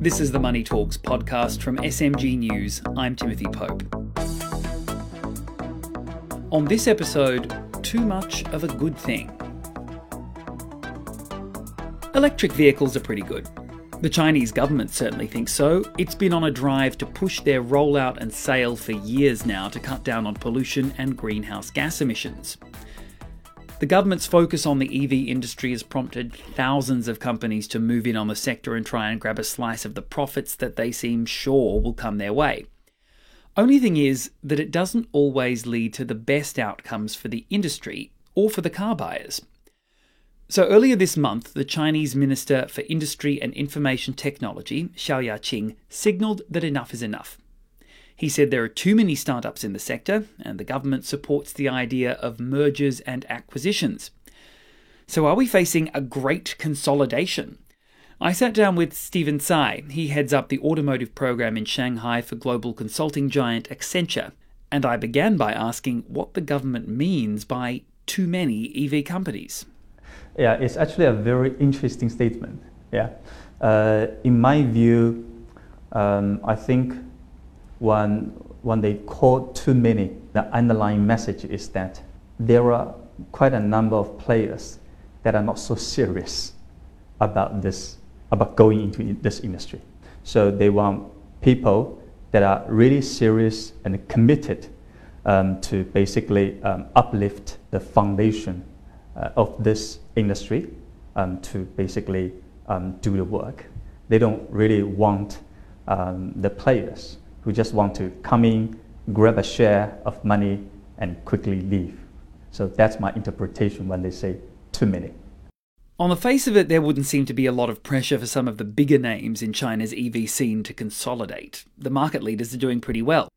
This is the Money Talks podcast from SMG News. I'm Timothy Pope. On this episode, too much of a good thing. Electric vehicles are pretty good. The Chinese government certainly thinks so. It's been on a drive to push their rollout and sale for years now to cut down on pollution and greenhouse gas emissions. The government's focus on the EV industry has prompted thousands of companies to move in on the sector and try and grab a slice of the profits that they seem sure will come their way. Only thing is that it doesn't always lead to the best outcomes for the industry or for the car buyers. So earlier this month, the Chinese Minister for Industry and Information Technology, Xiao Yaqing, signalled that enough is enough. He said there are too many startups in the sector, and the government supports the idea of mergers and acquisitions. So, are we facing a great consolidation? I sat down with Steven Cai. He heads up the automotive program in Shanghai for global consulting giant Accenture. And I began by asking what the government means by too many EV companies. Yeah, it's actually a very interesting statement. Yeah. Uh, in my view, um, I think when, when they call too many, the underlying message is that there are quite a number of players that are not so serious about this, about going into this industry. So they want people that are really serious and committed um, to basically um, uplift the foundation uh, of this industry um, to basically um, do the work. They don't really want um, the players who just want to come in, grab a share of money, and quickly leave. So that's my interpretation when they say too many. On the face of it, there wouldn't seem to be a lot of pressure for some of the bigger names in China's EV scene to consolidate. The market leaders are doing pretty well.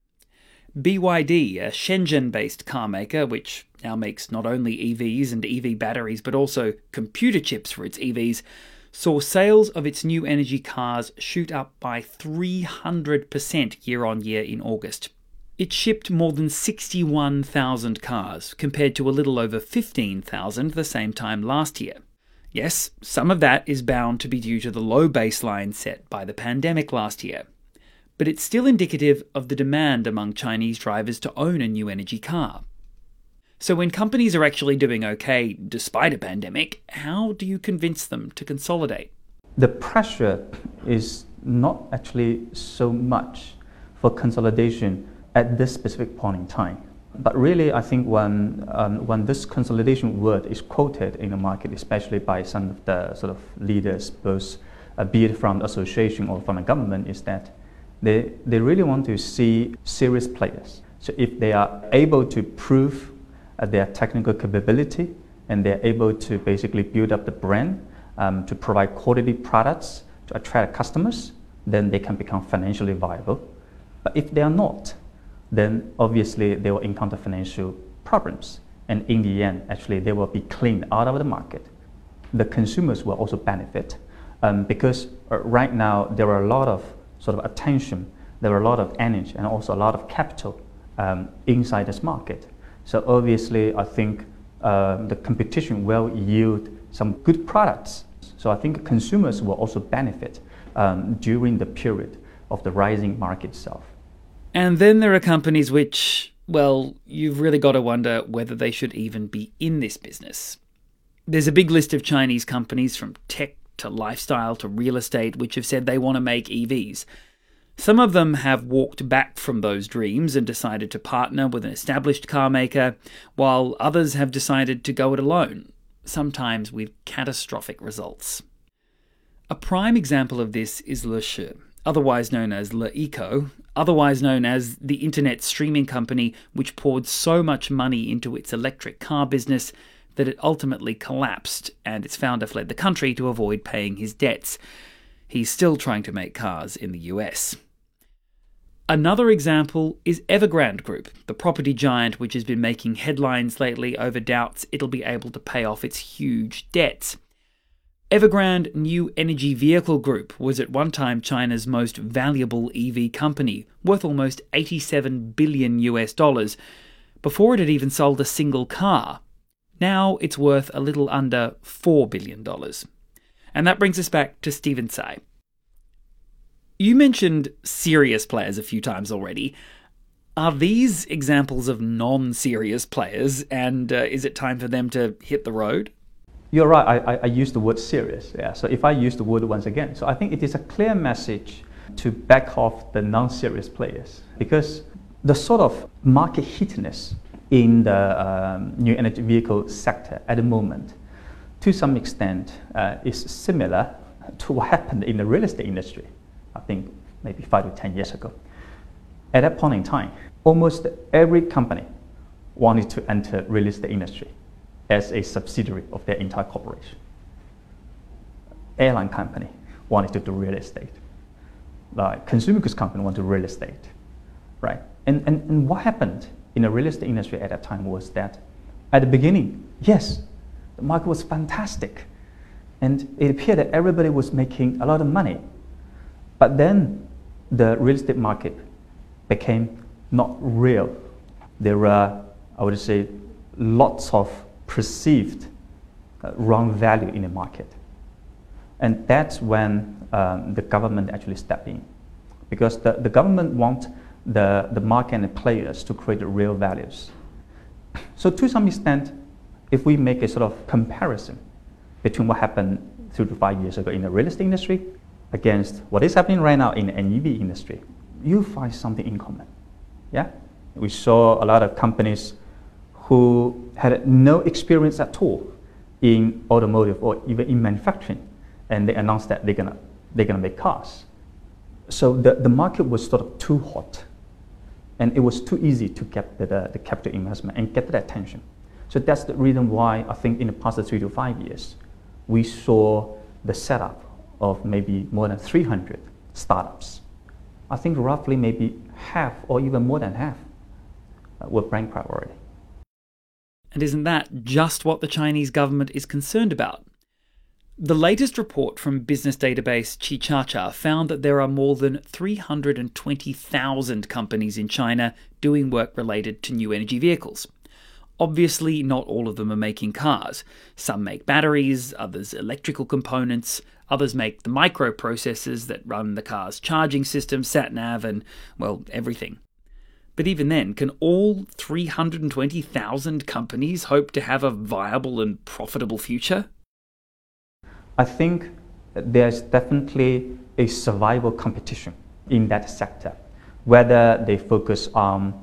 BYD, a Shenzhen based car maker, which now makes not only EVs and EV batteries but also computer chips for its EVs, saw sales of its new energy cars shoot up by 300% year on year in August. It shipped more than 61,000 cars, compared to a little over 15,000 the same time last year. Yes, some of that is bound to be due to the low baseline set by the pandemic last year. But it's still indicative of the demand among Chinese drivers to own a new energy car. So, when companies are actually doing okay despite a pandemic, how do you convince them to consolidate? The pressure is not actually so much for consolidation at this specific point in time. But really, I think when, um, when this consolidation word is quoted in the market, especially by some of the sort of leaders, both uh, be it from the association or from the government, is that they, they really want to see serious players. So if they are able to prove their technical capability and they're able to basically build up the brand um, to provide quality products to attract customers, then they can become financially viable. But if they are not, then obviously they will encounter financial problems. And in the end, actually, they will be cleaned out of the market. The consumers will also benefit um, because uh, right now there are a lot of sort of attention, there are a lot of energy, and also a lot of capital um, inside this market. So obviously, I think uh, the competition will yield some good products. So I think consumers will also benefit um, during the period of the rising market itself. And then there are companies which, well, you've really got to wonder whether they should even be in this business. There's a big list of Chinese companies from tech to lifestyle to real estate which have said they want to make EVs. Some of them have walked back from those dreams and decided to partner with an established car maker, while others have decided to go it alone, sometimes with catastrophic results. A prime example of this is LeShi, otherwise known as LeEco, otherwise known as the internet streaming company which poured so much money into its electric car business that it ultimately collapsed and its founder fled the country to avoid paying his debts. He's still trying to make cars in the US. Another example is Evergrande Group, the property giant which has been making headlines lately over doubts it'll be able to pay off its huge debts. Evergrande New Energy Vehicle Group was at one time China's most valuable EV company, worth almost 87 billion US dollars, before it had even sold a single car. Now it's worth a little under $4 billion. And that brings us back to Steven Cai. You mentioned serious players a few times already. Are these examples of non serious players, and uh, is it time for them to hit the road? You're right, I, I, I use the word serious. Yeah. So if I use the word once again, so I think it is a clear message to back off the non serious players because the sort of market heatiness in the um, new energy vehicle sector at the moment, to some extent, uh, is similar to what happened in the real estate industry, I think maybe five to 10 years ago. At that point in time, almost every company wanted to enter real estate industry as a subsidiary of their entire corporation. Airline company wanted to do real estate. Like consumer goods company wanted to do real estate, right? And, and, and what happened in the real estate industry at that time was that at the beginning, yes, the market was fantastic. And it appeared that everybody was making a lot of money. But then the real estate market became not real. There were, I would say, lots of perceived uh, wrong value in the market. And that's when um, the government actually stepped in. Because the, the government wants the, the market and the players to create real values. So to some extent, if we make a sort of comparison between what happened three to five years ago in the real estate industry against what is happening right now in the NEV industry, you find something in common. Yeah? We saw a lot of companies who had no experience at all in automotive or even in manufacturing, and they announced that they're gonna, they're gonna make cars. So the, the market was sort of too hot and it was too easy to get the, the, the capital investment and get the attention. So that's the reason why I think in the past three to five years, we saw the setup of maybe more than 300 startups. I think roughly maybe half or even more than half uh, were brand priority. And isn't that just what the Chinese government is concerned about? The latest report from business database Qichacha found that there are more than 320,000 companies in China doing work related to new energy vehicles. Obviously, not all of them are making cars. Some make batteries, others electrical components, others make the microprocessors that run the car's charging system, sat nav, and, well, everything. But even then, can all 320,000 companies hope to have a viable and profitable future? I think there's definitely a survival competition in that sector, whether they focus on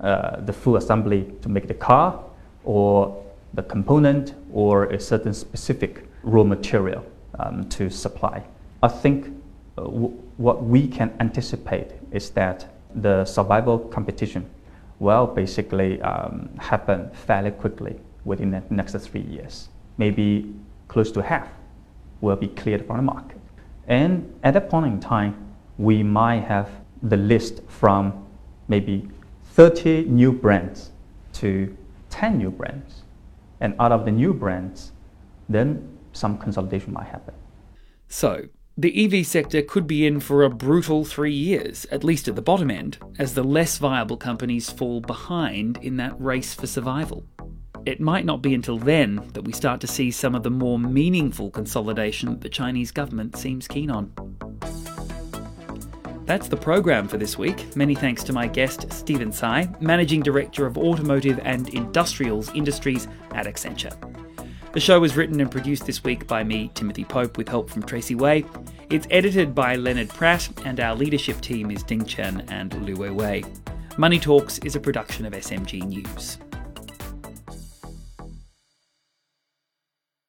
uh, the full assembly to make the car or the component or a certain specific raw material um, to supply. I think uh, w- what we can anticipate is that the survival competition will basically um, happen fairly quickly within the next three years, maybe close to half will be cleared from the market. And at that point in time, we might have the list from maybe 30 new brands to 10 new brands. And out of the new brands, then some consolidation might happen. So, the EV sector could be in for a brutal three years, at least at the bottom end, as the less viable companies fall behind in that race for survival. It might not be until then that we start to see some of the more meaningful consolidation that the Chinese government seems keen on. That's the program for this week. Many thanks to my guest, Steven Cai, Managing Director of Automotive and Industrials Industries at Accenture. The show was written and produced this week by me, Timothy Pope, with help from Tracy Way. It's edited by Leonard Pratt, and our leadership team is Ding Chen and Wei Wei. Money Talks is a production of SMG News.